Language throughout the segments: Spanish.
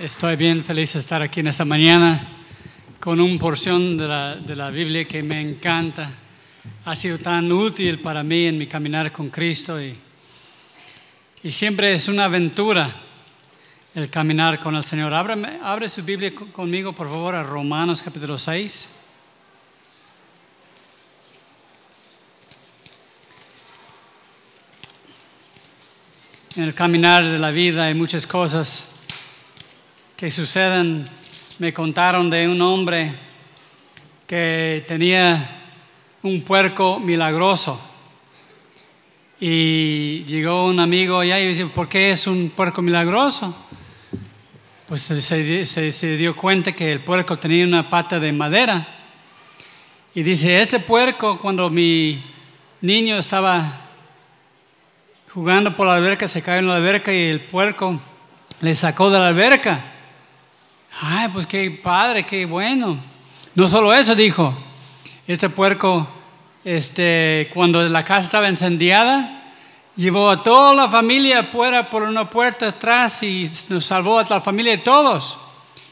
Estoy bien feliz de estar aquí en esta mañana con una porción de la, de la Biblia que me encanta. Ha sido tan útil para mí en mi caminar con Cristo y, y siempre es una aventura el caminar con el Señor. Abre su Biblia co- conmigo, por favor, a Romanos capítulo 6. En el caminar de la vida hay muchas cosas que suceden. Me contaron de un hombre que tenía un puerco milagroso. Y llegó un amigo allá y dice, ¿por qué es un puerco milagroso? Pues se, se- se- dio cuenta que el puerco tenía una pata de madera. Y dice, este puerco cuando mi niño estaba jugando por la alberca, se cayó en la alberca y el puerco le sacó de la alberca. Ay, pues qué padre, qué bueno. No solo eso, dijo, este puerco, este, cuando la casa estaba incendiada, llevó a toda la familia afuera por una puerta atrás y nos salvó a la familia de todos.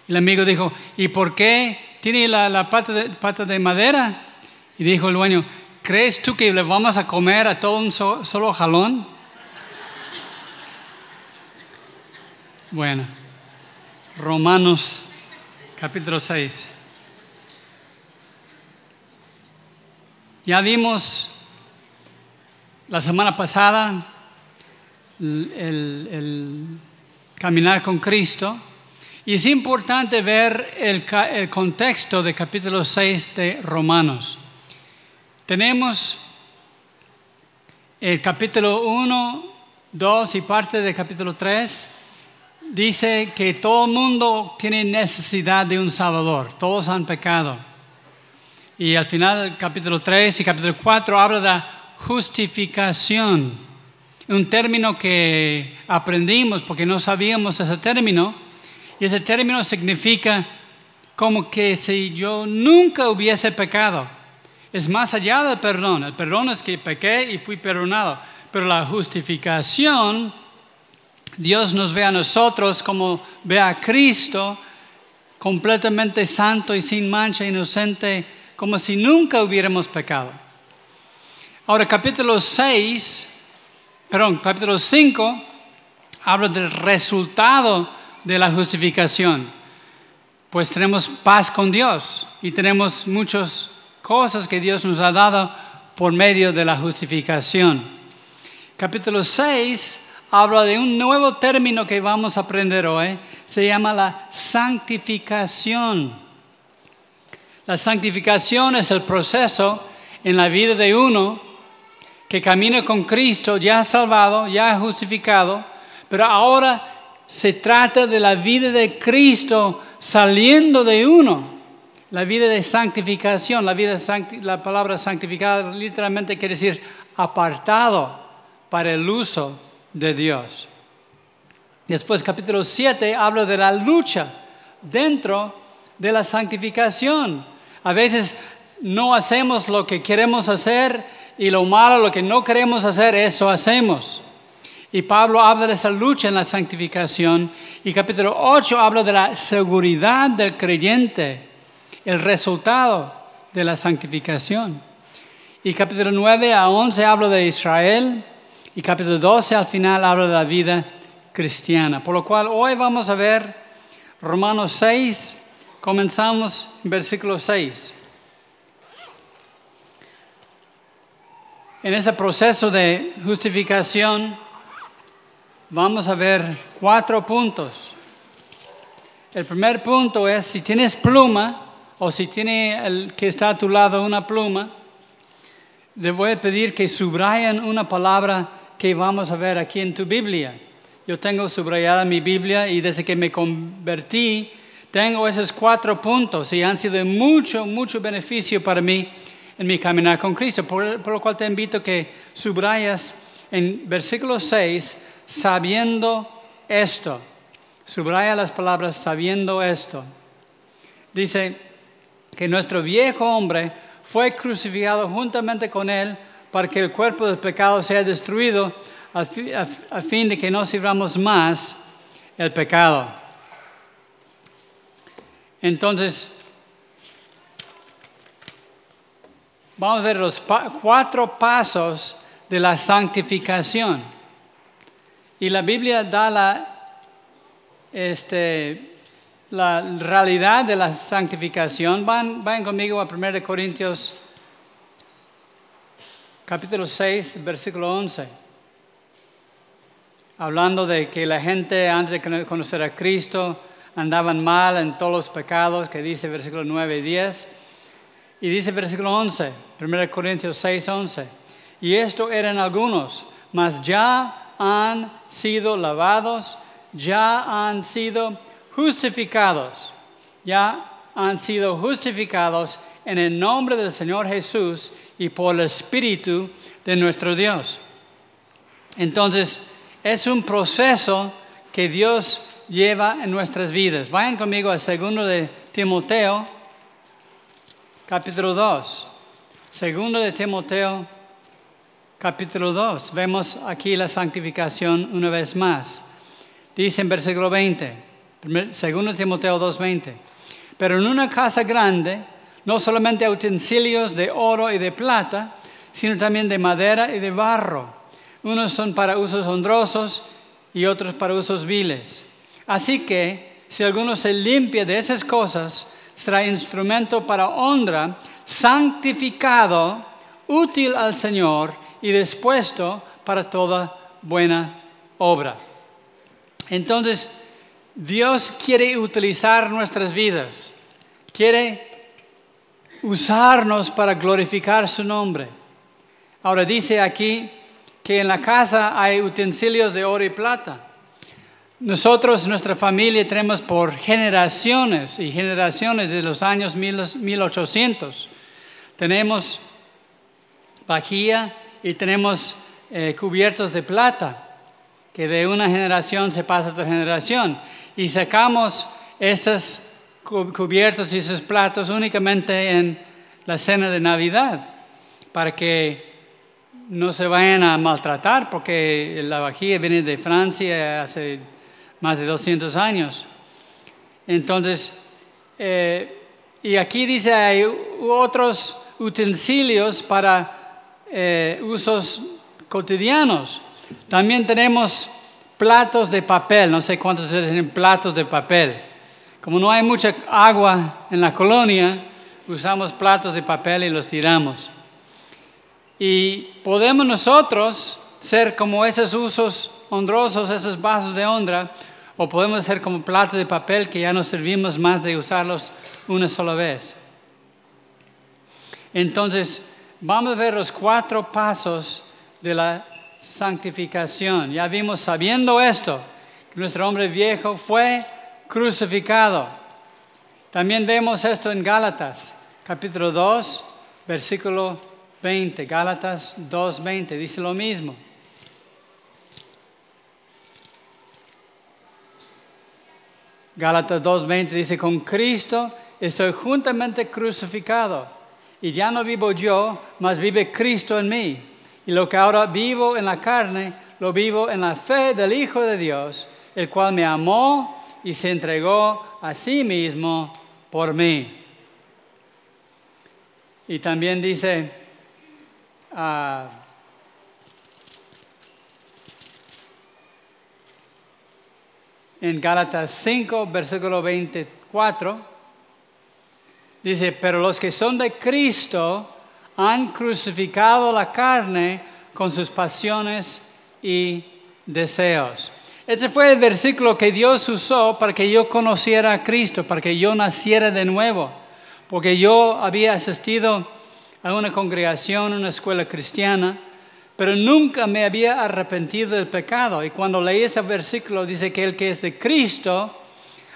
El amigo dijo, ¿y por qué tiene la, la pata, de, pata de madera? Y dijo el dueño, ¿crees tú que le vamos a comer a todo un so- solo jalón? Bueno, Romanos capítulo 6. Ya vimos la semana pasada el, el- el caminar con Cristo y es importante ver el, el contexto de capítulo 6 de Romanos. Tenemos el capítulo 1, 2 y parte del capítulo 3 dice que todo el mundo tiene necesidad de un Salvador, todos han pecado. Y al final del capítulo 3 y capítulo 4 habla de justificación, un término que aprendimos porque no sabíamos ese término. Y ese término significa como que si yo nunca hubiese pecado. Es más allá del perdón. El perdón es que pequé y fui perdonado. Pero la justificación Dios nos ve a nosotros como ve a Cristo completamente santo y sin mancha, inocente, como si nunca hubiéramos pecado. Ahora, capítulo 6, perdón, capítulo 5 habla del resultado de la justificación. Pues tenemos paz con Dios y tenemos muchas cosas que Dios nos ha dado por medio de la justificación. Capítulo 6 habla de un nuevo término que vamos a aprender hoy. Se llama la santificación. La santificación es el proceso en la vida de uno que camina con Cristo, ya salvado, ya justificado, pero ahora se trata de la vida de Cristo saliendo de uno. La vida de santificación, la, vida la palabra santificado literalmente quiere decir apartado para el uso de Dios. Después capítulo 7 habla de la lucha dentro de la santificación. A veces no hacemos lo que queremos hacer y lo malo, lo que no queremos hacer, eso hacemos. Y Pablo habla de esa lucha en la santificación. Y capítulo 8 habla de la seguridad del creyente, el resultado de la santificación. Y capítulo 9 a 11 habla de Israel. Y capítulo 12 al final habla de la vida cristiana. Por lo cual hoy vamos a ver Romanos 6. Comenzamos en versículo 6. En ese proceso de justificación vamos a ver cuatro puntos. El primer punto es si tienes pluma o si tiene el que está a tu lado una pluma, le voy a pedir que subrayen una palabra que vamos a ver aquí en tu Biblia. Yo tengo subrayada mi Biblia y desde que me convertí tengo esos cuatro puntos y han sido de mucho, mucho beneficio para mí en mi caminar con Cristo. Por, lo cual te invito que subrayas en versículo 6, sabiendo esto. Subraya las palabras sabiendo esto. Dice que nuestro viejo hombre fue crucificado juntamente con él para que el cuerpo del pecado sea destruido a, fi- a- a fin de que no sirvamos más el pecado. Entonces, vamos a ver los cuatro pasos de la santificación. Y la Biblia da la, este, la realidad de la santificación. Van, vayan conmigo a 1 Corintios capítulo 6, versículo 11. Hablando de que la gente antes de conocer a Cristo andaban mal en todos los pecados, que dice versículo 9 y 10. Y dice versículo 11, 1 Corintios 6, 11. Y esto eran algunos, mas ya han sido lavados, ya han sido justificados, ya han sido justificados en el nombre del Señor Jesús y por el Espíritu de nuestro Dios. Entonces, es un proceso que Dios lleva en nuestras vidas. Vayan conmigo al segundo de Timoteo, capítulo 2. Segundo de Timoteo, capítulo 2. Vemos aquí la santificación una vez más. Dice en versículo 20, primer- segundo Timoteo 2:20. Pero en una casa grande, no solamente utensilios de oro y de plata, sino también de madera y de barro. Unos son para usos honrosos y otros para usos viles. Así que, si alguno se limpia de esas cosas, será instrumento para honra, santificado, útil al Señor y dispuesto para toda buena obra. Entonces, Dios quiere utilizar nuestras vidas, quiere usarnos para glorificar su nombre. Ahora dice aquí que en la casa hay utensilios de oro y plata. Nosotros, nuestra familia, tenemos por generaciones y generaciones de los años 1800. Tenemos vajilla y tenemos eh, cubiertos de plata, que de una generación se pasa a otra generación. Y sacamos esos cu- cubiertos y esos platos únicamente en la cena de Navidad, para que no se vayan a maltratar, porque la vajilla viene de Francia hace más de 200 años. Entonces, eh, y aquí dice hay otros utensilios para eh, usos cotidianos. También tenemos platos de papel, no sé cuántos tienen platos de papel. Como no hay mucha agua en la colonia, usamos platos de papel y los tiramos. Y podemos nosotros ser como esos usos honrosos, esos vasos de honra, o podemos ser como platos de papel que ya no servimos más de usarlos una sola vez. Entonces, vamos a ver los cuatro pasos de la santificación. Ya vimos, sabiendo esto, que nuestro hombre viejo fue crucificado. También vemos esto en Gálatas, capítulo 2, versículo 20. Gálatas 2, 20, dice lo mismo. Gálatas 2:20 dice, con Cristo estoy juntamente crucificado y ya no vivo yo, mas vive Cristo en mí. Y lo que ahora vivo en la carne, lo vivo en la fe del Hijo de Dios, el cual me amó y se entregó a sí mismo por mí. Y también dice, ah, en Gálatas 5, versículo 24, dice, pero los que son de Cristo han crucificado la carne con sus pasiones y deseos. Ese fue el versículo que Dios usó para que yo conociera a Cristo, para que yo naciera de nuevo, porque yo había asistido a una congregación, una escuela cristiana, pero nunca me había arrepentido del pecado. Y cuando leí ese versículo dice que el que es de Cristo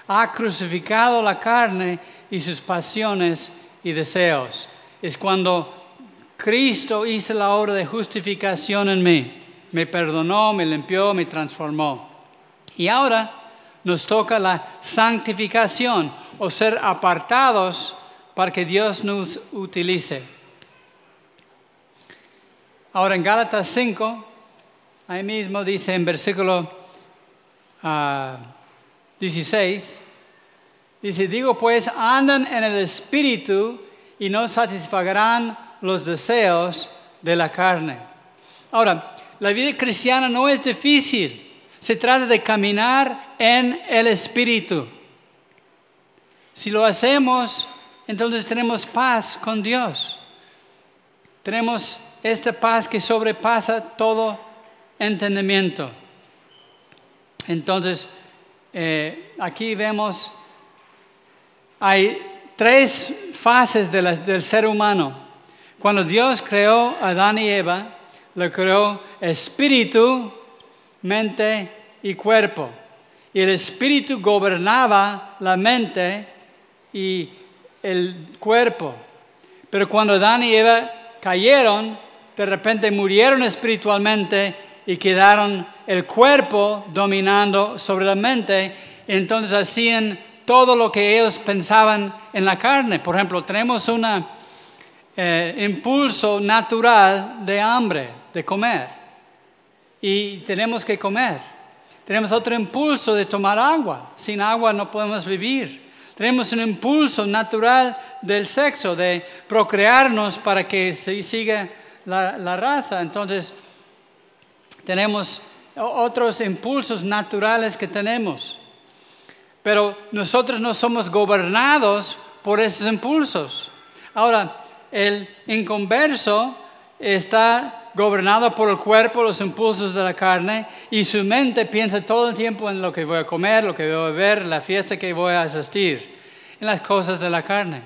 ha crucificado la carne y sus pasiones y deseos. Es cuando Cristo hizo la obra de justificación en mí. Me perdonó, me limpió, me transformó. Y ahora nos toca la santificación o ser apartados para que Dios nos utilice. Ahora en Gálatas 5, ahí mismo dice en versículo ah, 16, Dice, digo pues, andan en el espíritu y no satisfagarán los deseos de la carne. Ahora, la vida cristiana no es difícil. Se trata de caminar en el espíritu. Si lo hacemos, entonces tenemos paz con Dios. Tenemos esta paz que sobrepasa todo entendimiento. Entonces, eh, aquí vemos, hay tres fases del ser humano. Cuando Dios creó a Adán y Eva, lo creó espíritu, mente y cuerpo. Y el espíritu gobernaba la mente y el cuerpo. Pero cuando Adán y Eva cayeron, de repente murieron espiritualmente y quedaron el cuerpo dominando sobre la mente. Entonces hacían todo lo que ellos pensaban en la carne. Por ejemplo, tenemos un eh, impulso natural de hambre, de comer. Y tenemos que comer. Tenemos otro impulso de tomar agua. Sin agua no podemos vivir. Tenemos un impulso natural del sexo, de procrearnos para que se siga la, la raza. Entonces, tenemos otros impulsos naturales que tenemos. Pero nosotros no somos gobernados por esos impulsos. Ahora, el inconverso está gobernado por el cuerpo, los impulsos de la carne, y su mente piensa todo el tiempo en lo que voy a comer, lo que voy a beber, la fiesta que voy a asistir, en las cosas de la carne.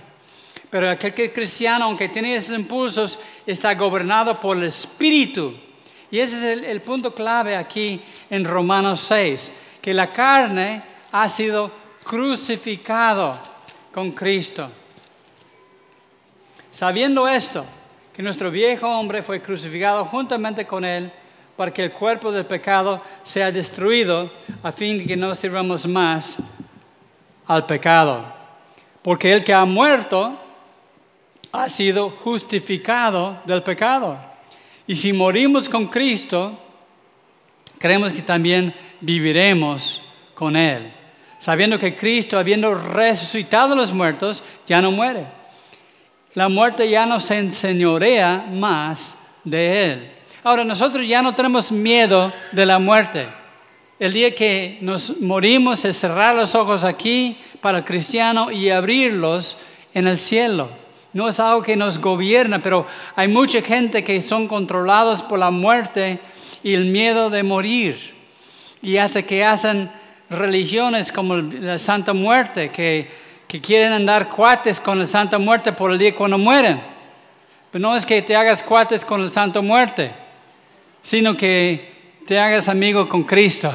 Pero aquel que es cristiano, aunque tiene esos impulsos, está gobernado por el Espíritu. Y ese es el, punto clave aquí en Romanos 6, que la carne ha sido crucificado con Cristo. Sabiendo esto, que nuestro viejo hombre fue crucificado juntamente con él para que el cuerpo del pecado sea destruido a fin de que no sirvamos más al pecado. Porque el que ha muerto ha sido justificado del pecado. Y si morimos con Cristo, creemos que también viviremos con Él sabiendo que Cristo, habiendo resucitado a los muertos, ya no muere. La muerte ya no se enseñorea más de Él. Ahora, nosotros ya no tenemos miedo de la muerte. El día que nos morimos es cerrar los ojos aquí para el cristiano y abrirlos en el cielo. No es algo que nos gobierna, pero hay mucha gente que son controlados por la muerte y el miedo de morir. Y hace que hacen religiones como la Santa Muerte, que, que quieren andar cuates con la Santa Muerte por el día cuando mueren. Pero no es que te hagas cuates con la Santa Muerte, sino que te hagas amigo con Cristo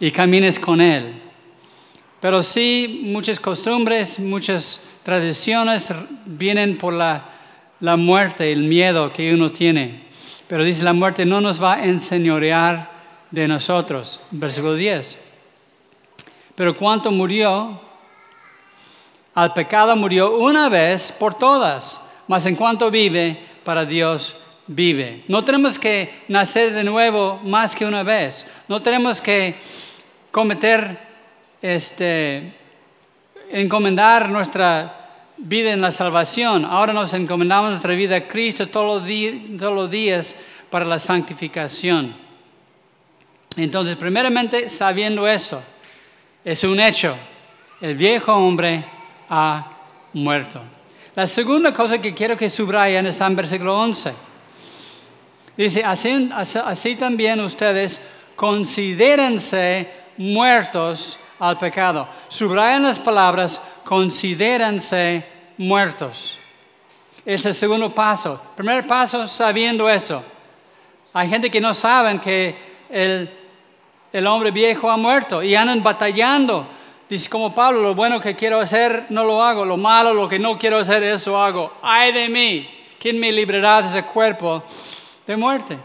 y camines con Él. Pero sí, muchas costumbres, muchas tradiciones vienen por la, la muerte, el miedo que uno tiene. Pero dice la muerte no nos va a enseñorear de nosotros. Versículo 10. Pero cuánto murió, al pecado murió una vez por todas, mas en cuanto vive, para Dios vive. No tenemos que nacer de nuevo más que una vez. No tenemos que cometer, este, encomendar nuestra vida en la salvación. Ahora nos encomendamos nuestra vida a Cristo todos los, todos los días para la santificación. Entonces, primeramente, sabiendo eso, es un hecho. El viejo hombre ha muerto. La segunda cosa que quiero que subrayen está en versículo 11. Dice, así, también ustedes considérense muertos al pecado. Subrayan las palabras, considérense muertos. Es el segundo paso. Primer paso, sabiendo eso. Hay gente que no saben que el el hombre viejo ha muerto y andan batallando. Dice como Pablo, lo bueno que quiero hacer no lo hago, lo malo, lo que no quiero hacer, eso hago. Ay de mí, ¿quién me librará de ese cuerpo de muerte?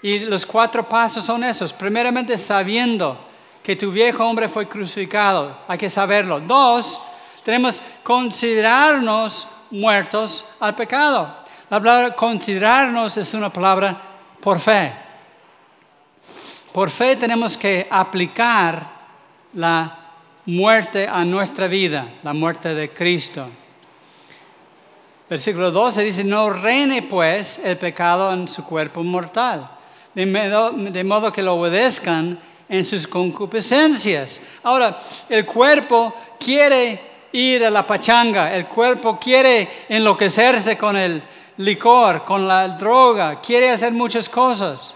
Y los cuatro pasos son esos. Primeramente, sabiendo que tu viejo hombre fue crucificado, hay que saberlo. Dos, tenemos considerarnos muertos al pecado. La palabra considerarnos es una palabra por fe. Por fe tenemos que aplicar la muerte a nuestra vida, la muerte de Cristo. Versículo 12 dice, no reine pues el pecado en su cuerpo mortal, de modo, de modo que lo obedezcan en sus concupiscencias. Ahora, el cuerpo quiere ir a la pachanga, el cuerpo quiere enloquecerse con el licor, con la droga, quiere hacer muchas cosas.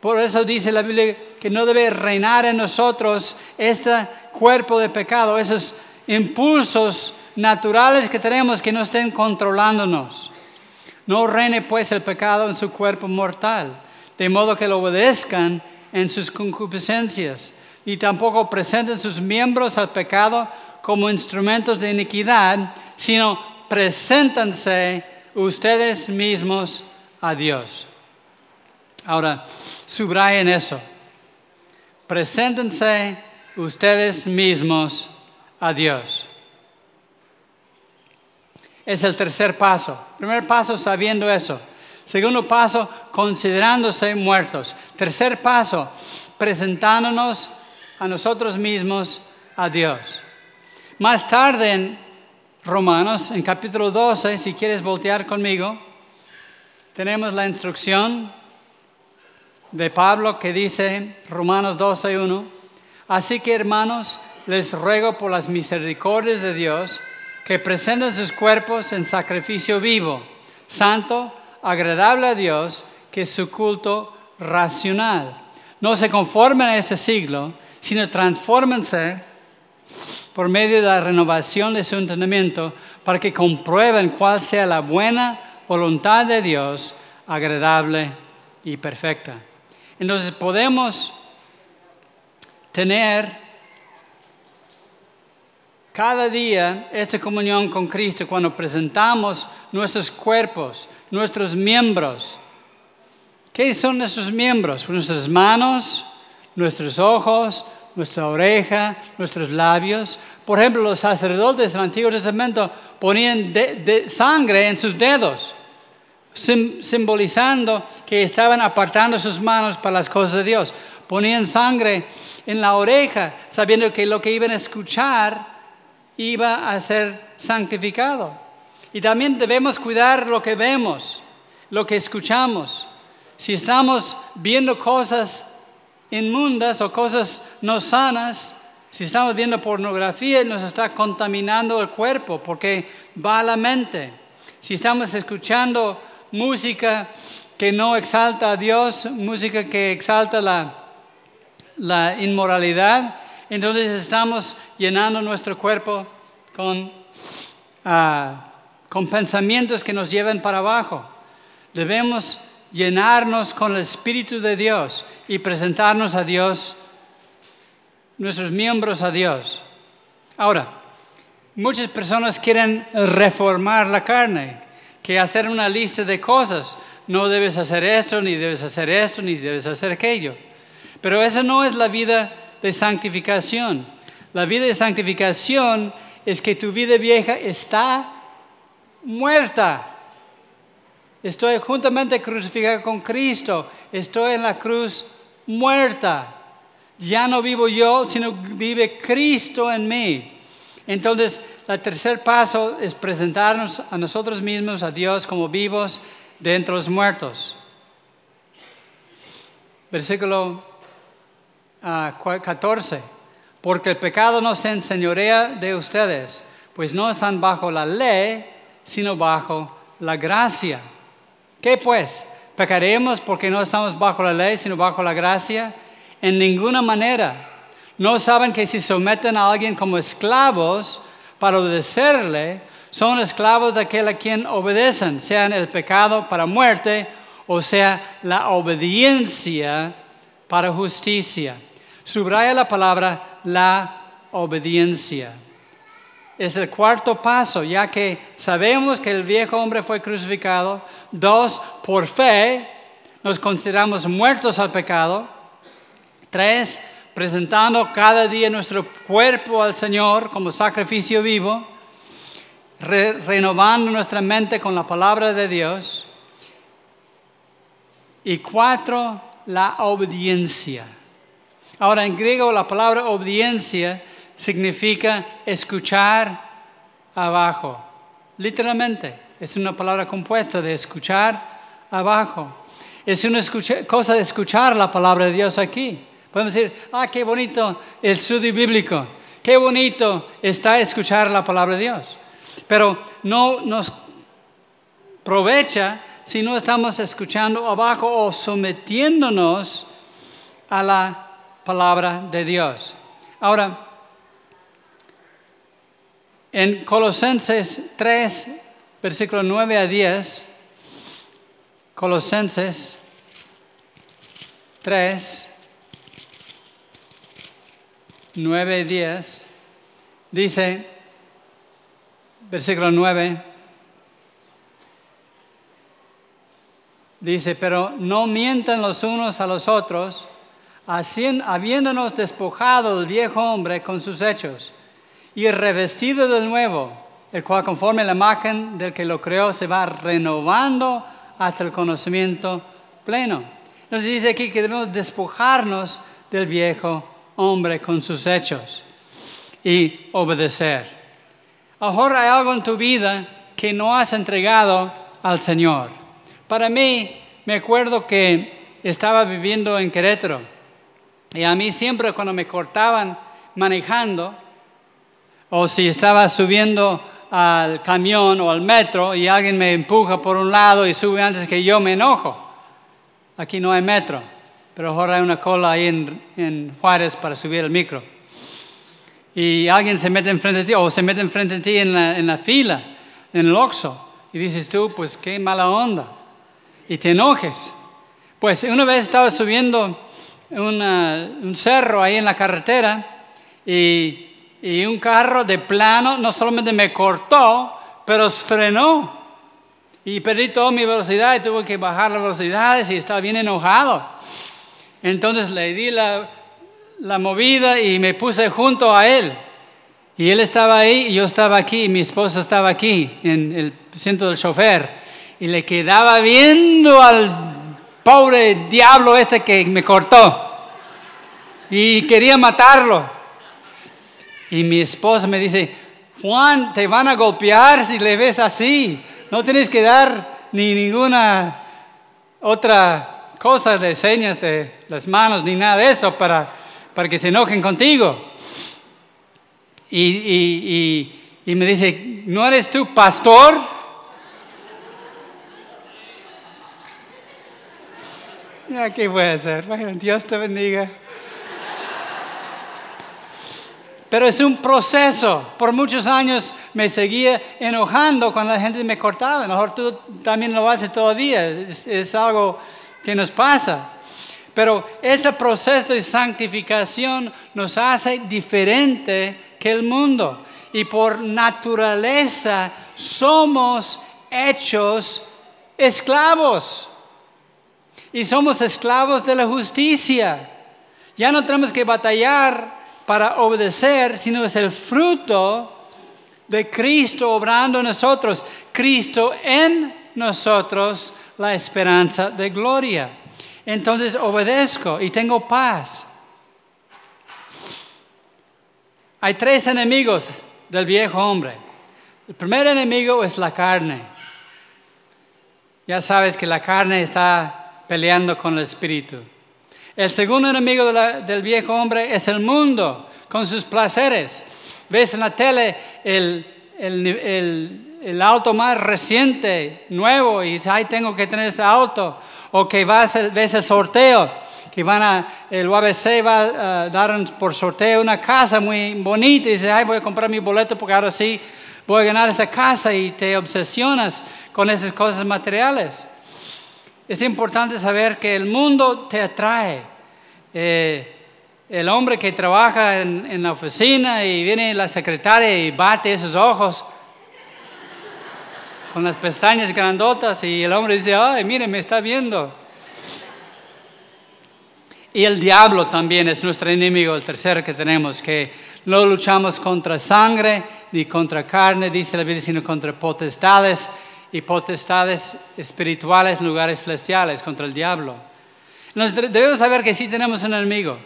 Por eso dice la Biblia que no debe reinar en nosotros este cuerpo de pecado, esos impulsos naturales que tenemos que no estén controlándonos. No reine pues el pecado en su cuerpo mortal, de modo que lo obedezcan en sus concupiscencias, y tampoco presenten sus miembros al pecado como instrumentos de iniquidad, sino preséntanse ustedes mismos a Dios. Ahora, subrayen eso. Preséntense ustedes mismos a Dios. Es el tercer paso. Primer paso, sabiendo eso. Segundo paso, considerándose muertos. Tercer paso, presentándonos a nosotros mismos a Dios. Más tarde en Romanos, en capítulo 12, si quieres voltear conmigo, tenemos la instrucción de Pablo que dice, Romanos 12, 1, así que hermanos, les ruego por las misericordias de Dios que presenten sus cuerpos en sacrificio vivo, santo, agradable a Dios, que es su culto racional. No se conformen a este siglo, sino transfórmense por medio de la renovación de su entendimiento para que comprueben cuál sea la buena voluntad de Dios, agradable y perfecta. Entonces podemos tener cada día esta comunión con Cristo cuando presentamos nuestros cuerpos, nuestros miembros. ¿Qué son nuestros miembros? Nuestras manos, nuestros ojos, nuestra oreja, nuestros labios. Por ejemplo, los sacerdotes del Antiguo Testamento ponían sangre en sus dedos, simbolizando que estaban apartando sus manos para las cosas de Dios. Ponían sangre en la oreja, sabiendo que lo que iban a escuchar iba a ser santificado. Y también debemos cuidar lo que vemos, lo que escuchamos. Si estamos viendo cosas inmundas o cosas no sanas, si estamos viendo pornografía, nos está contaminando el cuerpo porque va a la mente. Si estamos escuchando música que no exalta a Dios, música que exalta la, la inmoralidad, entonces estamos llenando nuestro cuerpo con, ah, con pensamientos que nos lleven para abajo. Debemos llenarnos con el Espíritu de Dios y presentarnos a Dios, nuestros miembros a Dios. Ahora, muchas personas quieren reformar la carne, que hacer una lista de cosas. No debes hacer esto, ni debes hacer esto, ni debes hacer aquello. Pero esa no es la vida de santificación. La vida de santificación es que tu vida vieja está muerta. Estoy juntamente crucificado con Cristo. Estoy en la cruz muerta. Ya no vivo yo, sino vive Cristo en mí. Entonces, el tercer paso es presentarnos a nosotros mismos, a Dios, como vivos de los muertos. Versículo 14. Ah, Porque el pecado no se enseñorea de ustedes, pues no están bajo la ley, sino bajo la gracia. ¿Qué pues? ¿Pecaremos porque no estamos bajo la ley, sino bajo la gracia? En ninguna manera. ¿No saben que si someten a alguien como esclavos para obedecerle, son esclavos de aquel a quien obedecen, sean el pecado para muerte o sea la obediencia para justicia? Subraya la palabra la obediencia es el cuarto paso, ya que sabemos que el viejo hombre fue crucificado. Dos, por fe nos consideramos muertos al pecado. Tres, presentando cada día nuestro cuerpo al Señor como sacrificio vivo, renovando nuestra mente con la palabra de Dios. Y cuatro, la obediencia. Ahora en griego la palabra obediencia significa escuchar abajo. Literalmente, es una palabra compuesta de escuchar abajo. Es una cosa de escuchar la palabra de Dios aquí. Podemos decir, ah, qué bonito el estudio bíblico, qué bonito está escuchar la palabra de Dios. Pero no nos aprovecha si no estamos escuchando abajo o sometiéndonos a la palabra de Dios. Ahora, en Colosenses 3, versículo 9 a 10, Colosenses 3, 9 y 10, dice, versículo 9, dice, pero no mientan los unos a los otros, habiéndonos despojado del viejo hombre con sus hechos y revestido del nuevo, el cual conforme la imagen del que lo creó se va renovando hasta el conocimiento pleno. Nos dice aquí que debemos despojarnos del viejo hombre con sus hechos y obedecer. Ahora hay algo en tu vida que no has entregado al Señor. Para mí, me acuerdo que estaba viviendo en Querétaro y a mí siempre cuando me cortaban manejando o si estaba subiendo al camión o al metro y alguien me empuja por un lado y sube antes que yo me enojo. Aquí no hay metro, pero ahora hay una cola ahí en, en Juárez para subir el micro. Y alguien se mete enfrente de ti o se mete enfrente de ti en la, en la fila, en el oxo, y dices tú, pues qué mala onda, y te enojes. Pues una vez estaba subiendo un cerro ahí en la carretera y y un carro de plano no solamente me cortó, pero frenó. Y perdí toda mi velocidad y tuve que bajar las velocidades y estaba bien enojado. Entonces le di la, la movida y me puse junto a él. Y él estaba ahí y yo estaba aquí y mi esposa estaba aquí en el asiento del chofer. Y le quedaba viendo al pobre diablo este que me cortó. Y quería matarlo. Y mi esposa me dice, Juan, te van a golpear si le ves así. No tienes que dar ni ninguna otra cosa de señas de las manos ni nada de eso para, para que se enojen contigo. Y, y, me dice, ¿no eres tú pastor? Ya, ¿qué voy a hacer? Dios te bendiga. Pero es un proceso. Por muchos años me seguía enojando cuando la gente me cortaba. A lo mejor tú también lo haces todavía. Es, es algo que nos pasa. Pero ese proceso de santificación nos hace diferente que el mundo. Y por naturaleza somos hechos esclavos. Y somos esclavos de la justicia. Ya no tenemos que batallar para obedecer, sino es el fruto de Cristo obrando en nosotros, Cristo en nosotros, la esperanza de gloria. Entonces obedezco y tengo paz. Hay tres enemigos del viejo hombre. El primer enemigo es la carne. Ya sabes que la carne está peleando con el espíritu. El segundo enemigo del viejo hombre es el mundo con sus placeres. Ves en la tele el, el, auto más reciente, nuevo, y dices, ay, tengo que tener ese auto. O que vas, ves el sorteo, que van a, el UABC va a dar por sorteo una casa muy bonita, y dices, ay, voy a comprar mi boleto porque ahora sí voy a ganar esa casa, y te obsesionas con esas cosas materiales. Es importante saber que el mundo te atrae. Eh, el hombre que trabaja en, la oficina y viene la secretaria y bate esos ojos con las pestañas grandotas y el hombre dice, ay, mire, me está viendo. Y el diablo también es nuestro enemigo, el tercero que tenemos, que no luchamos contra sangre ni contra carne, dice la Biblia, sino contra potestades y potestades espirituales en lugares celestiales, contra el diablo. debemos saber que sí tenemos un enemigo,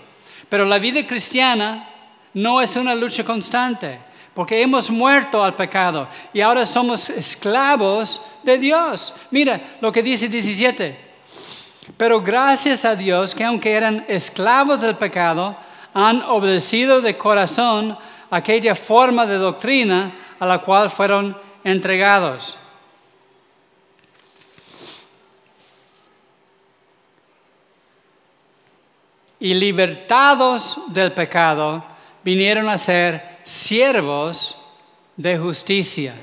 pero la vida cristiana no es una lucha constante, porque hemos muerto al pecado y ahora somos esclavos de Dios. Mira lo que dice 17. Pero gracias a Dios que aunque eran esclavos del pecado, han obedecido de corazón aquella forma de doctrina a la cual fueron entregados. Y libertados del pecado, vinieron a ser siervos de justicia.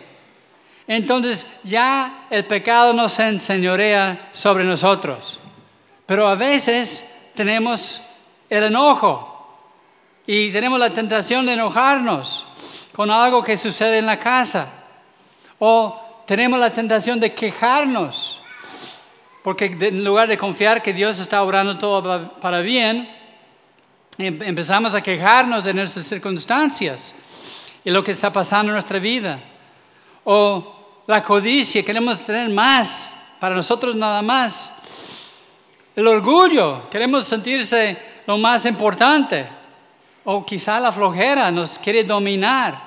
Entonces ya el pecado no se enseñorea sobre nosotros, pero a veces tenemos el enojo y tenemos la tentación de enojarnos con algo que sucede en la casa o tenemos la tentación de quejarnos porque en lugar de confiar que Dios está obrando todo para bien, em, empezamos a quejarnos de nuestras circunstancias y lo que está pasando en nuestra vida. O la codicia, queremos tener más, para nosotros nada más. El orgullo, queremos sentirse lo más importante. O quizá la flojera nos quiere dominar,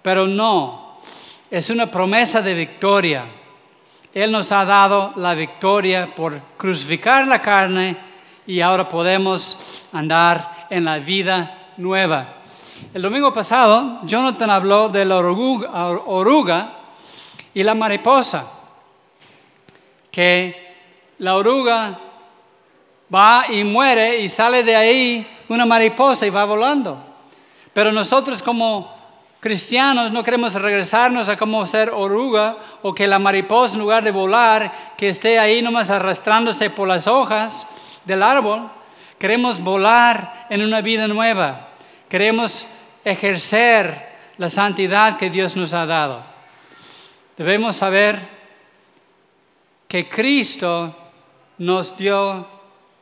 pero no, es una promesa de victoria. Él nos ha dado la victoria por crucificar la carne y ahora podemos andar en la vida nueva. El domingo pasado, Jonathan habló de la oruga, y la mariposa, que la oruga va y muere y sale de ahí una mariposa y va volando. Pero nosotros como cristianos no queremos regresarnos a como ser oruga o que la mariposa en lugar de volar, que esté ahí nomás arrastrándose por las hojas del árbol. Queremos volar en una vida nueva. Queremos ejercer la santidad que Dios nos ha dado. Debemos saber que Cristo nos dio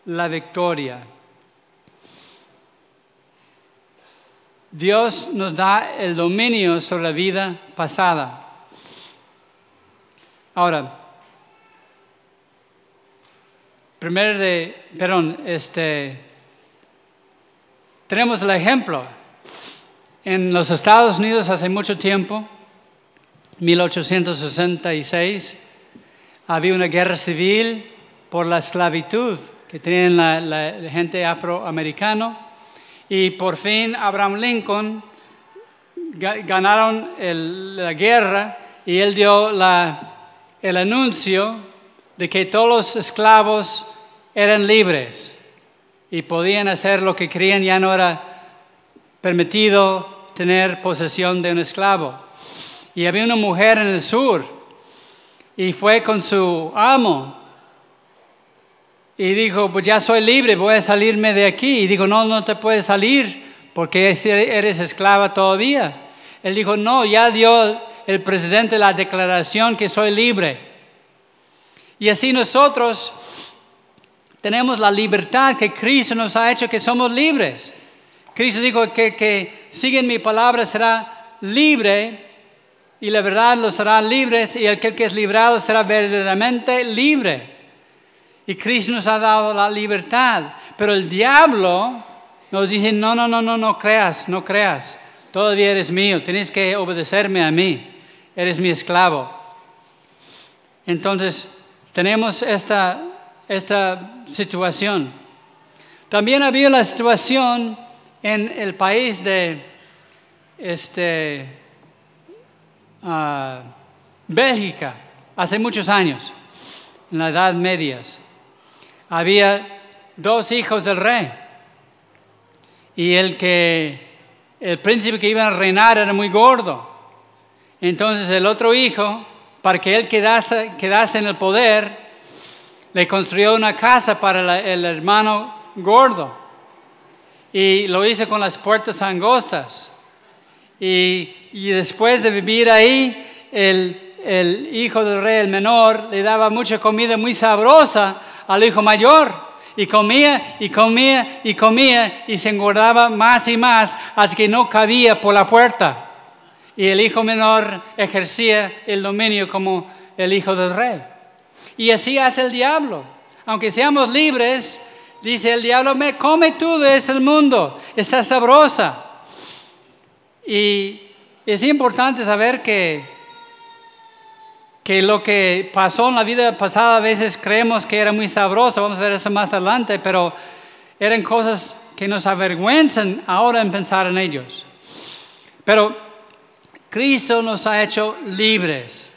la victoria. Dios nos da el dominio sobre la vida pasada. Ahora, primero de, perdón, este, tenemos el ejemplo. En los Estados Unidos hace mucho tiempo, 1866, había una guerra civil por la esclavitud que tenían la, la gente afroamericana y por fin Abraham Lincoln ganaron la guerra y él dio el anuncio de que todos los esclavos eran libres y podían hacer lo que querían, ya no era permitido tener posesión de un esclavo. Y había una mujer en el sur y fue con su amo y dijo, pues ya soy libre, voy a salirme de aquí. Y dijo, no, no te puedes salir porque eres esclava todavía. Él dijo, no, ya dio el presidente la declaración que soy libre. Y así nosotros tenemos la libertad que Cristo nos ha hecho que somos libres. Cristo dijo que que sigue mi palabra será libre y la verdad los hará libres y el que es librado será verdaderamente libre. Y Cristo nos ha dado la libertad. Pero el diablo nos dice, no, no, no, no, no creas, no creas. Todavía eres mío, tienes que obedecerme a mí. Eres mi esclavo. Entonces, tenemos esta, esta situación. También había la situación en el país de este, uh, Bélgica, hace muchos años, en la Edad Media había dos hijos del rey. Y el que, el príncipe que iba a reinar era muy gordo. Entonces el otro hijo, para que él quedase, quedase en el poder, le construyó una casa para el hermano gordo. Y lo hizo con las puertas angostas. Y, y después de vivir ahí, el, el hijo del rey, el menor, le daba mucha comida muy sabrosa al hijo mayor y comía y comía y comía y se engordaba más y más hasta que no cabía por la puerta. Y el hijo menor ejercía el dominio como el hijo del rey. Y así hace el diablo. Aunque seamos libres, dice el diablo, me come tú de ese mundo, está sabrosa. Y es importante saber que, que lo que pasó en la vida pasada a veces creemos que era muy sabroso, vamos a ver eso más adelante, pero eran cosas que nos avergüenzan ahora en pensar en ellos. Pero Cristo nos ha hecho libres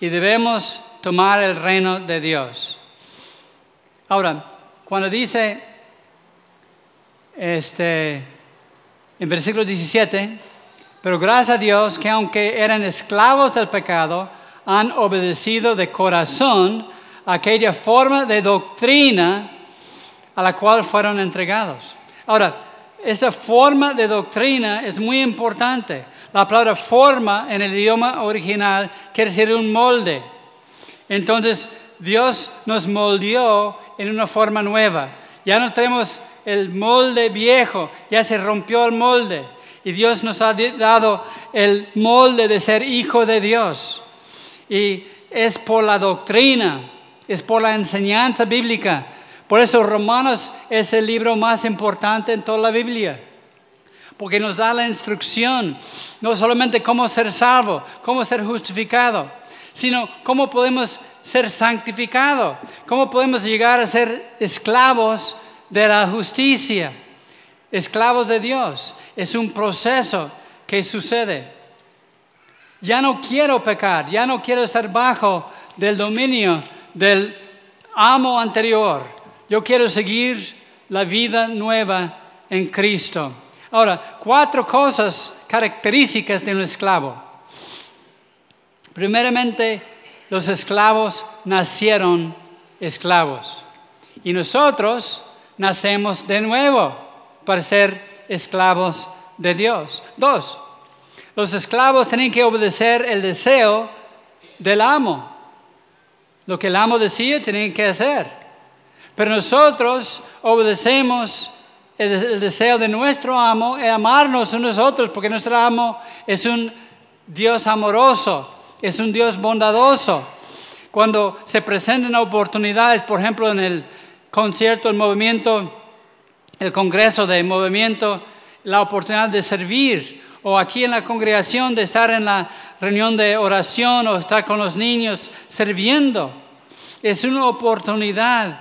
y debemos tomar el reino de Dios. Ahora, cuando dice este en versículo 17, pero gracias a Dios que aunque eran esclavos del pecado, han obedecido de corazón aquella forma de doctrina a la cual fueron entregados. Ahora, esa forma de doctrina es muy importante. La palabra forma en el idioma original quiere decir un molde. Entonces, Dios nos moldeó en una forma nueva. Ya no tenemos el molde viejo, ya se rompió el molde. Y Dios nos ha dado el molde de ser hijo de Dios. Y es por la doctrina, es por la enseñanza bíblica. Por eso Romanos es el libro más importante en toda la Biblia. Porque nos da la instrucción, no solamente cómo ser salvo, cómo ser justificado, sino cómo podemos ser santificados, cómo podemos llegar a ser esclavos de la justicia, esclavos de Dios. Es un proceso que sucede. Ya no quiero pecar, ya no quiero estar bajo del dominio del amo anterior. Yo quiero seguir la vida nueva en Cristo. Ahora, cuatro cosas características de un esclavo. Primeramente, los esclavos nacieron esclavos. Y nosotros nacemos de nuevo para ser esclavos de Dios. Dos, los esclavos tienen que obedecer el deseo del amo. Lo que el amo decía, tienen que hacer. Pero nosotros obedecemos el, deseo de nuestro amo y amarnos unos a otros, porque nuestro amo es un Dios amoroso, es un Dios bondadoso. Cuando se presentan oportunidades, por ejemplo, en el concierto, el movimiento, el congreso de movimiento, la oportunidad de servir, o aquí en la congregación de estar en la reunión de oración o estar con los niños sirviendo. Es una oportunidad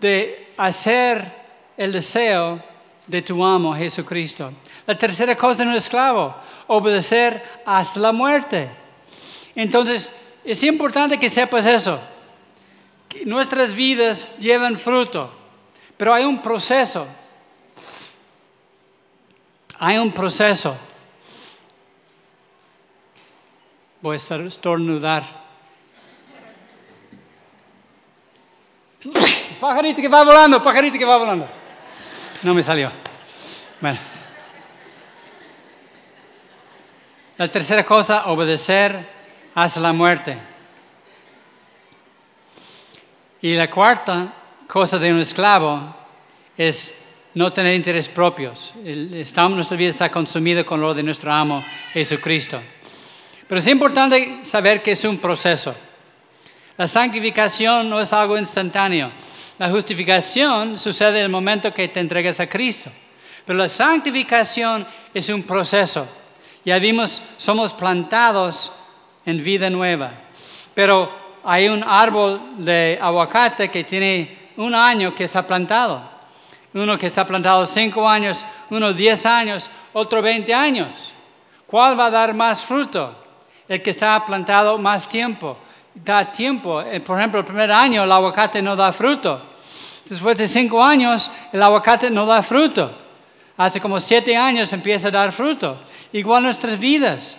de hacer el deseo de tu amo Jesucristo. La tercera cosa de un esclavo, obedecer hasta la muerte. Entonces, es importante que sepas eso nuestras vidas llevan fruto, pero hay un proceso. Hay un proceso. Voy a estornudar. Pajarito que va volando, pajarito que va volando. No me salió. Bueno. La tercera cosa, obedecer hasta la muerte. Y la cuarta cosa de un esclavo es no tener intereses propios. nuestra vida está consumida con lo de nuestro amo Jesucristo. Pero es importante saber que es un proceso. La santificación no es algo instantáneo. La justificación sucede en el momento que te entregas a Cristo. Pero la santificación es un proceso. Ya vimos, somos plantados en vida nueva. Pero hay un árbol de aguacate que tiene un año que está plantado. Uno que está plantado cinco años, uno diez años, otro veinte años. ¿Cuál va a dar más fruto? El que está plantado más tiempo. Da tiempo. Eh, por ejemplo, el primer año el aguacate no da fruto. Después de cinco años el aguacate no da fruto. Hace como siete años empieza a dar fruto. Igual nuestras vidas.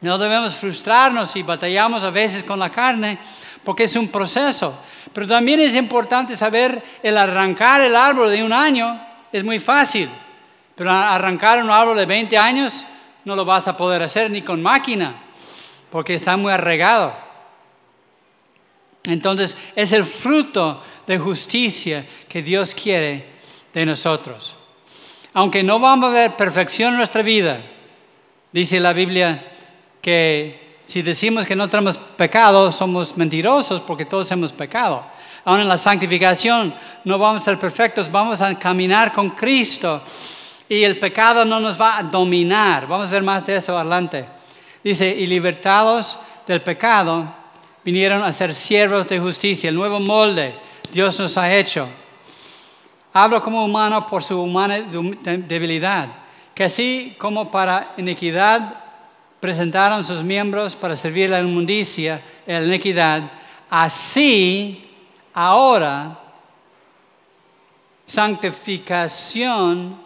No debemos frustrarnos y batallamos a veces con la carne porque es un proceso. Pero también es importante saber el arrancar el árbol de un año es muy fácil. Pero arrancar un árbol de 20 años no lo vas a poder hacer ni con máquina porque está muy arregado. Entonces es el fruto de justicia que Dios quiere de nosotros. Aunque no vamos a ver perfección en nuestra vida, dice la Biblia, que si decimos que no tenemos pecado, somos mentirosos porque todos hemos pecado. Aún en la santificación no vamos a ser perfectos, vamos a caminar con Cristo. y el pecado no nos va a dominar. Vamos a ver más de eso adelante. Dice, y libertados del pecado, vinieron a ser siervos de justicia, el nuevo molde Dios nos ha hecho. Hablo como humano por su humana debilidad, que así como para iniquidad presentaron sus miembros para servir la inmundicia, la iniquidad, así ahora santificación,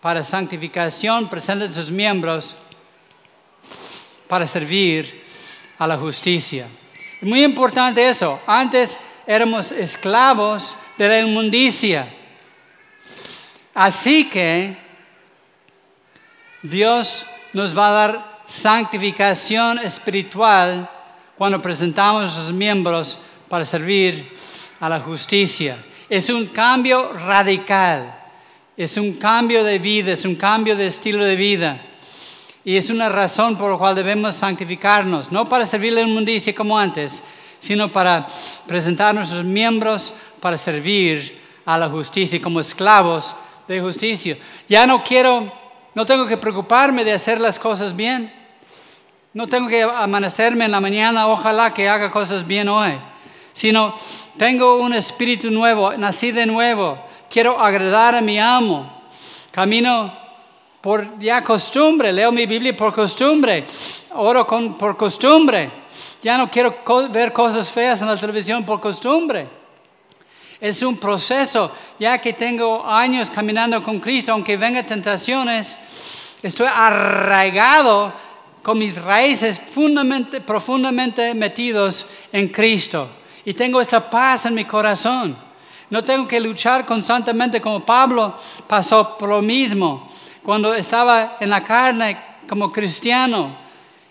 para santificación presentan sus miembros para servir a la justicia. Muy importante eso. Antes éramos esclavos de la inmundicia. Así que Dios nos va a dar santificación espiritual cuando presentamos a sus miembros para servir a la justicia. Es un cambio radical, es un cambio de vida, es un cambio de estilo de vida. Y es una razón por la cual debemos santificarnos, no para servir la inmundicia como antes, sino para presentar nuestros miembros para servir a la justicia como esclavos de justicia. Ya no quiero, no tengo que preocuparme de hacer las cosas bien. No tengo que amanecerme en la mañana, ojalá que haga cosas bien hoy. Sino tengo un espíritu nuevo, nací de nuevo. Quiero agradar a mi amo. Camino por ya costumbre, leo mi Biblia por costumbre, oro por costumbre. Ya no quiero ver cosas feas en la televisión por costumbre. Es un proceso, ya que tengo años caminando con Cristo, aunque vengan tentaciones, estoy arraigado con mis raíces profundamente metidos en Cristo. Y tengo esta paz en mi corazón. No tengo que luchar constantemente como Pablo pasó por lo mismo cuando estaba en la carne como cristiano.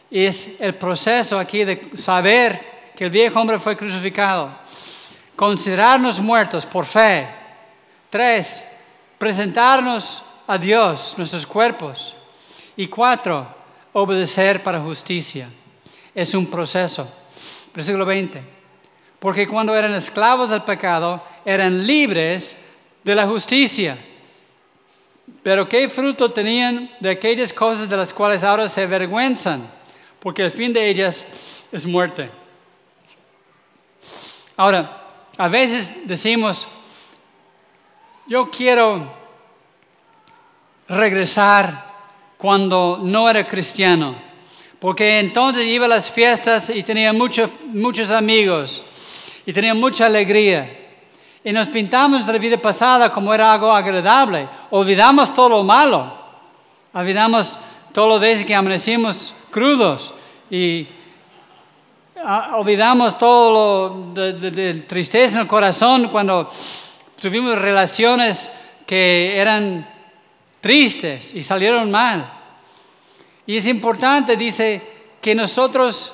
Es el proceso aquí de saber que el viejo hombre fue crucificado. Considerarnos muertos por fe. Tres, presentarnos a Dios, nuestros cuerpos. Y cuatro, obedecer para justicia. Es un proceso. Versículo 20. Porque cuando eran esclavos del pecado, eran libres de la justicia. Pero qué fruto tenían de aquellas cosas de las cuales ahora se avergüenzan, porque el fin de ellas es muerte. Ahora, a veces decimos, yo quiero regresar cuando no era cristiano, porque entonces iba a las fiestas y tenía muchos, muchos amigos y tenía mucha alegría. Y nos pintamos la vida pasada como era algo agradable. Olvidamos todo lo malo. Olvidamos todo lo veces que amanecimos crudos. Y ah, olvidamos todo lo de, tristeza en el corazón cuando tuvimos relaciones que eran tristes y salieron mal. Y es importante, dice, que nosotros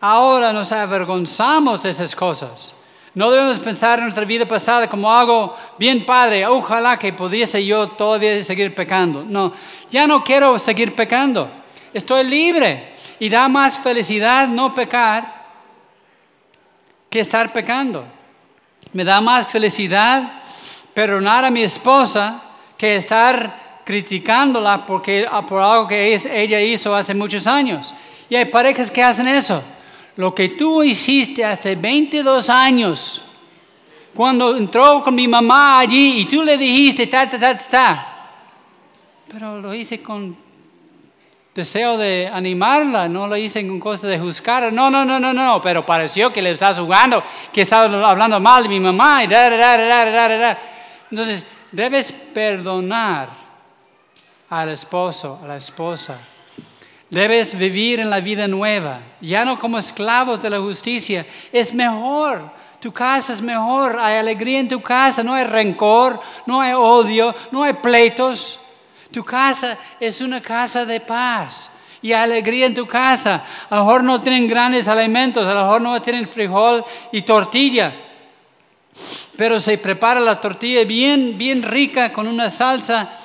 ahora nos avergonzamos de esas cosas. No debemos pensar en nuestra vida pasada como algo bien padre. Ojalá que pudiese yo todavía seguir pecando. No, ya no quiero seguir pecando. Estoy libre. Y da más felicidad no pecar que estar pecando. Me da más felicidad perdonar a mi esposa que estar criticándola porque, por algo que ella hizo hace muchos años. Y hay parejas que hacen eso lo que tú hiciste hace 22 años, cuando entró con mi mamá allí y tú le dijiste, ta, ta, ta, ta, pero lo hice con deseo de animarla, no lo hice con cosa de juzgar. No, no, no, no, no, pero pareció que le estás jugando, que estás hablando mal de mi mamá. Y da, da, da, Entonces, debes perdonar al esposo, a la esposa Debes vivir en la vida nueva, ya no como esclavos de la justicia. Es mejor, tu casa es mejor, hay alegría en tu casa, no hay rencor, no hay odio, no hay pleitos. Tu casa es una casa de paz y alegría en tu casa. A lo mejor no tienen grandes alimentos, a lo mejor no tienen frijol y tortilla, pero se prepara la tortilla bien, bien rica con una salsa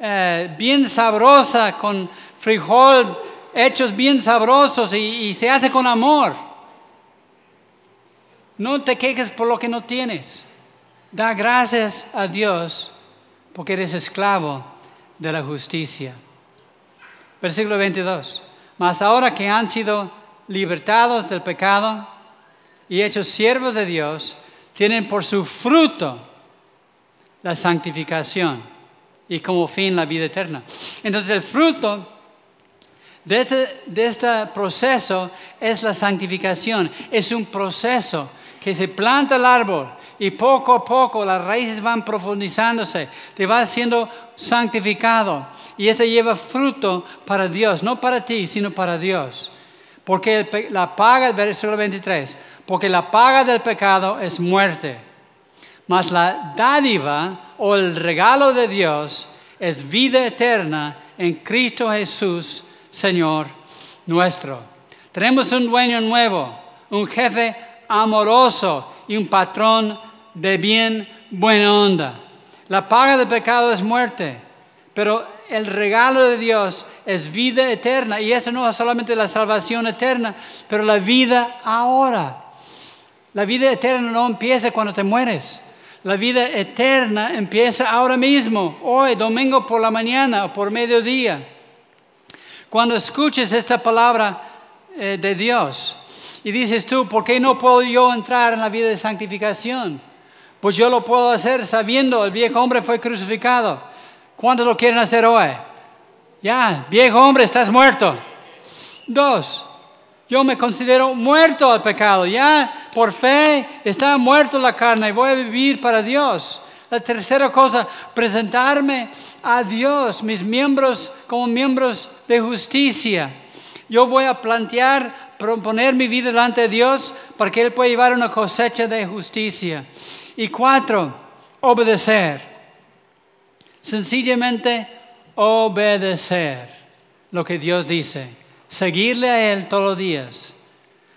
eh, bien sabrosa, con frijol hechos bien sabrosos y, se hace con amor. No te quejes por lo que no tienes. Da gracias a Dios porque eres esclavo de la justicia. Versículo 22. Mas ahora que han sido libertados del pecado y hechos siervos de Dios, tienen por su fruto la santificación y como fin la vida eterna. Entonces el fruto de este, de este proceso es la santificación. Es un proceso que se planta el árbol y poco a poco las raíces van profundizándose, te va siendo santificado y eso lleva fruto para Dios, no para ti, sino para Dios. Porque la paga, versículo 23, porque la paga del pecado es muerte, mas la dádiva o el regalo de Dios es vida eterna en Cristo Jesús, Señor nuestro. Tenemos un dueño nuevo, un jefe amoroso y un patrón de bien buena onda. La paga del pecado es muerte, pero el regalo de Dios es vida eterna. Y eso no es solamente la salvación eterna, pero la vida ahora. La vida eterna no empieza cuando te mueres. La vida eterna empieza ahora mismo, hoy, domingo por la mañana o por mediodía. Cuando escuches esta palabra eh, de Dios y dices tú, ¿por qué no puedo yo entrar en la vida de santificación? Pues yo lo puedo hacer sabiendo, el viejo hombre fue crucificado. ¿Cuántos lo quieren hacer hoy? Ya, viejo hombre, estás muerto. Dos, yo me considero muerto al pecado. Ya, por fe, está muerto la carne y voy a vivir para Dios. La tercera cosa, presentarme a Dios, mis miembros como miembros de justicia. Yo voy a plantear, proponer mi vida delante de Dios para que Él pueda llevar una cosecha de justicia. Y cuatro, obedecer. Sencillamente obedecer lo que Dios dice. Seguirle a Él todos los días.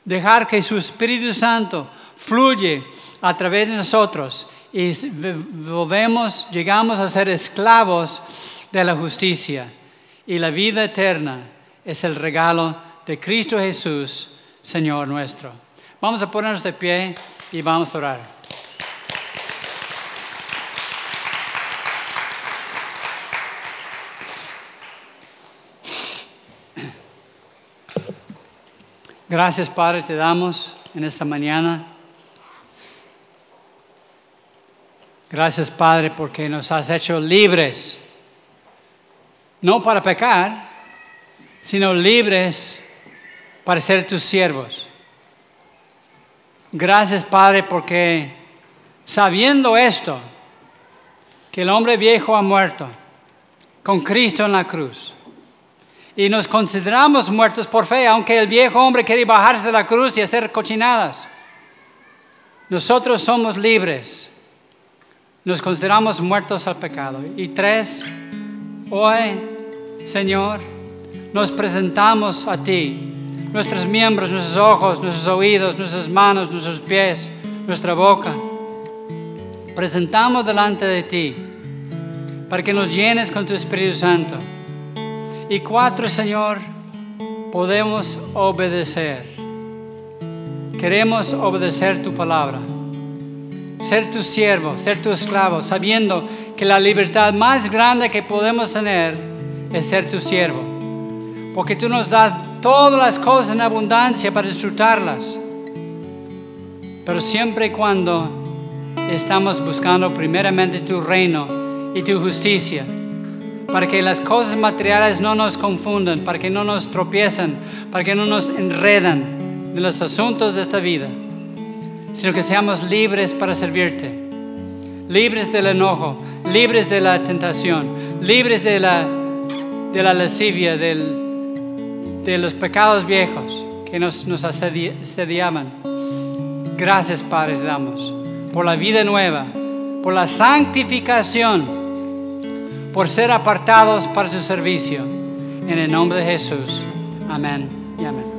Dejar que su Espíritu Santo fluye a través de nosotros y volvemos, llegamos a ser esclavos de la justicia. Y la vida eterna es el regalo de Cristo Jesús, Señor nuestro. Vamos a ponernos de pie y vamos a orar. Gracias, Padre, te damos en esta mañana. Gracias, Padre, porque nos has hecho libres, no para pecar, sino libres para ser tus siervos. Gracias, Padre, porque sabiendo esto, que el hombre viejo ha muerto con Cristo en la cruz, y nos consideramos muertos por fe, aunque el viejo hombre quiere bajarse de la cruz y hacer cochinadas. Nosotros somos libres. Nos consideramos muertos al pecado. Y tres, hoy, Señor, nos presentamos a ti, nuestros miembros, nuestros ojos, nuestros oídos, nuestras manos, nuestros pies, nuestra boca. Presentamos delante de ti para que nos llenes con tu Espíritu Santo y cuatro, Señor, podemos obedecer. Queremos obedecer tu palabra. Ser tu siervo, ser tu esclavo, sabiendo que la libertad más grande que podemos tener es ser tu siervo. Porque tú nos das todas las cosas en abundancia para disfrutarlas. Pero siempre y cuando estamos buscando primeramente tu reino y tu justicia para que las cosas materiales no nos confundan, para que no nos tropiecen, para que no nos enredan de los asuntos de esta vida, sino que seamos libres para servirte, libres del enojo, libres de la tentación, libres de la, de la lascivia, de los pecados viejos que nos, nos asediaban. Gracias, Padre, te damos por la vida nueva, por la santificación por ser apartados para tu servicio. En el nombre de Jesús. Amén y amén.